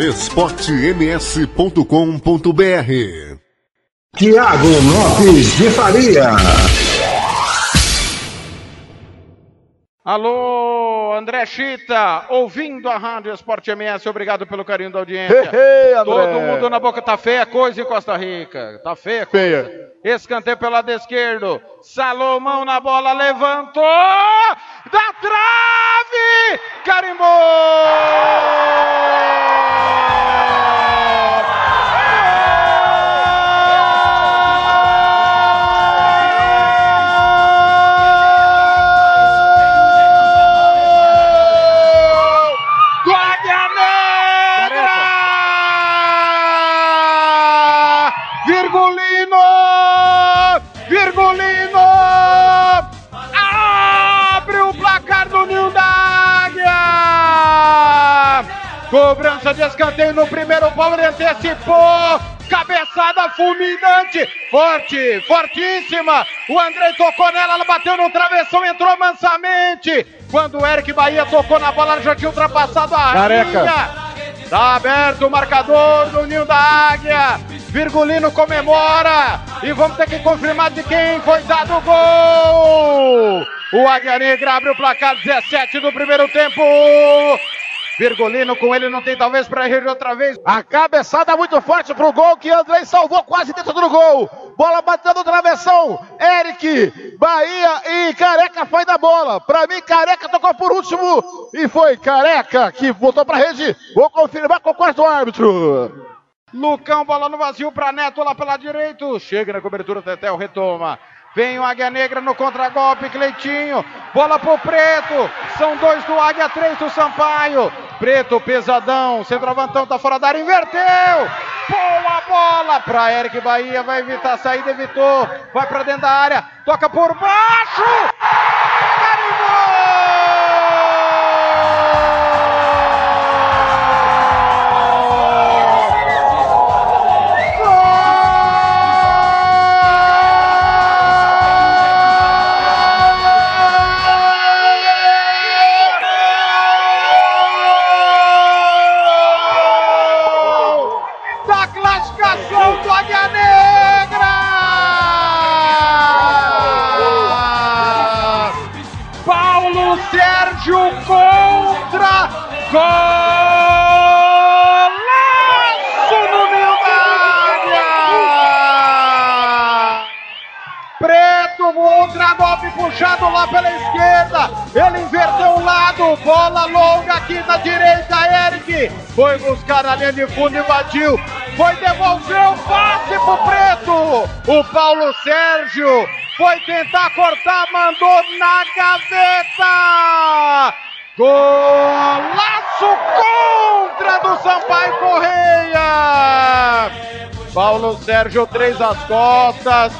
esportems.com.br Tiago Lopes de Faria. Alô, André Chita, ouvindo a Rádio Esporte MS, obrigado pelo carinho da audiência. Hey, hey, Todo mundo na boca, tá feia coisa em Costa Rica, tá feia coisa. Feia. Escanteio pelo lado esquerdo, Salomão na bola, levantou, Cobrança de escanteio no primeiro pau, ele antecipou! Cabeçada fulminante, forte, fortíssima. O André tocou nela, ela bateu no travessão, entrou mansamente. Quando o Eric Bahia tocou na bola, ela já tinha ultrapassado a Careca. linha. Tá aberto o marcador do Ninho da Águia. Virgulino comemora. E vamos ter que confirmar de quem foi dado o gol. O Águia Negra abre o placar 17 do primeiro tempo. Virgulino com ele não tem talvez para rir outra vez. A cabeçada muito forte pro gol que Andrei salvou quase dentro do gol. Bola batendo no travessão. Eric, Bahia e Careca foi da bola. Pra mim, Careca tocou por último. E foi Careca que botou pra rede. Vou confirmar com o quarto árbitro. Lucão, bola no vazio para Neto lá pela direita. Chega na cobertura, Tetel retoma. Vem o Águia Negra no contragolpe, Cleitinho. Bola pro Preto. São dois do Águia, três do Sampaio. Preto, pesadão. Centroavantão tá fora da área, inverteu. Boa bola para Eric Bahia. Vai evitar a saída, evitou. Vai para dentro da área. Toca por baixo. Golpe puxado lá pela esquerda. Ele inverteu o lado, bola longa aqui na direita, Eric. Foi buscar a linha de fundo e batiu. Foi devolver o passe pro Preto. O Paulo Sérgio foi tentar cortar, mandou na gaveta. Golaço contra do Sampaio Correia. Paulo Sérgio, três às costas.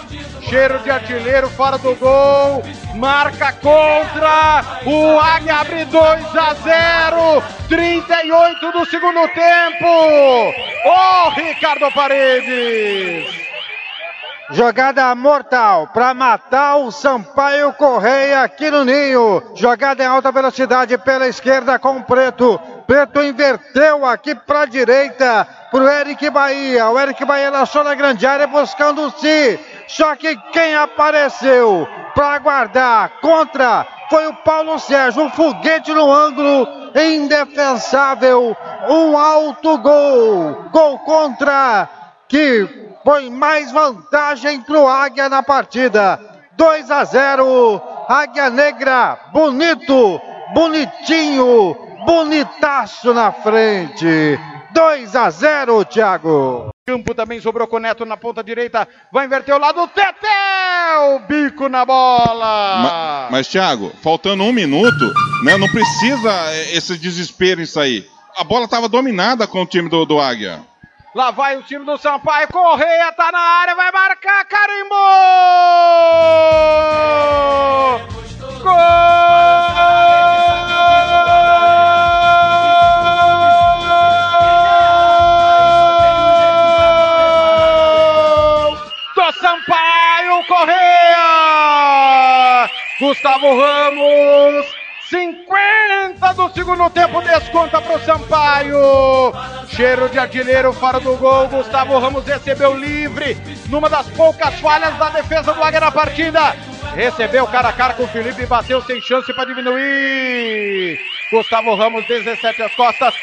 Cheiro de artilheiro fora do gol. Marca contra. O Águia abre 2 a 0. 38 do segundo tempo. Ô Ricardo Paredes. Jogada mortal para matar o Sampaio Correia aqui no Ninho. Jogada em alta velocidade pela esquerda com o Preto. Preto inverteu aqui para a direita para o Eric Bahia. O Eric Bahia lançou na grande área buscando o si. Só que quem apareceu para guardar contra foi o Paulo Sérgio. Um foguete no ângulo indefensável. Um alto gol. Gol contra que põe mais vantagem para o Águia na partida. 2 a 0. Águia Negra, bonito, bonitinho, bonitaço na frente. 2 a 0, Thiago. Campo também sobrou com o Neto na ponta direita. Vai inverter o lado. Tetel! Bico na bola. Ma- Mas, Thiago, faltando um minuto, né, não precisa é, esse desespero em sair. A bola estava dominada com o time do, do Águia. Lá vai o time do Sampaio. Correia tá na área. Vai marcar. Carimbou! Gol! Do Sampaio Correia! Gustavo Ramos. 50 do segundo tempo, desconta pro Sampaio. Cheiro de artilheiro fora do gol. Gustavo Ramos recebeu livre. Numa das poucas falhas da defesa do Águia na partida. Recebeu cara a cara com o Felipe e bateu sem chance para diminuir. Gustavo Ramos, 17 às costas.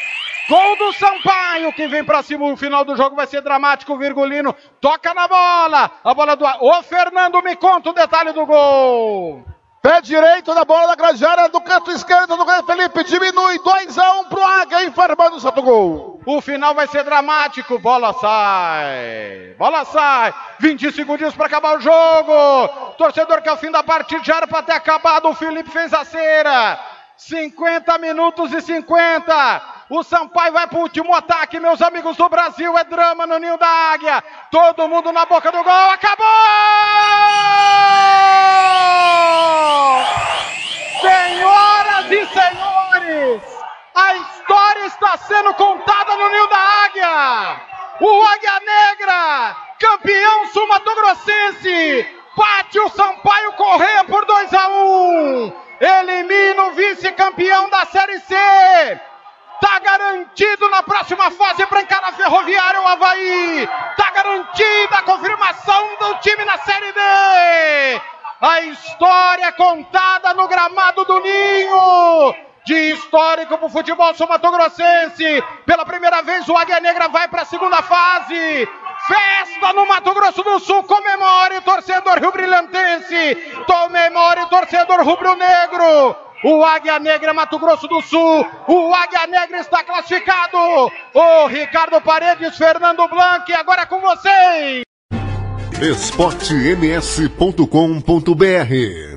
Gol do Sampaio que vem para cima. O final do jogo vai ser dramático. Virgulino toca na bola. A bola do. Ô Fernando, me conta o detalhe do gol. Pé direito da bola da grande do canto esquerdo do Grande Felipe. Diminui 2 a 1 um pro Águia, informando o Santo Gol. O final vai ser dramático. Bola sai. Bola sai. 20 segundos para acabar o jogo. Torcedor que ao fim da partida já era para ter acabado. O Felipe fez a cera. 50 minutos e 50. O Sampaio vai para o último ataque, meus amigos do Brasil. É drama no ninho da águia. Todo mundo na boca do gol. Acabou! Senhoras e senhores, a história está sendo contada no ninho da águia. O Águia Negra, campeão sul-mato-grossense, bate o Sampaio Correia por 2 a 1. Um. Elimina o vice-campeão da Série C. Tá garantido na próxima fase para encarar Ferroviário o Havaí. Tá garantida a confirmação do time na Série D. A história contada no gramado do Ninho. De histórico para o futebol sul-mato-grossense. Pela primeira vez o Águia Negra vai para a segunda fase. Festa no Mato Grosso do Sul, comemore torcedor rio-brilhantense, comemore torcedor rubro-negro. O Águia Negra Mato Grosso do Sul, o Águia Negra está classificado. O Ricardo Paredes, Fernando Blanc, agora é com vocês. esportems.com.br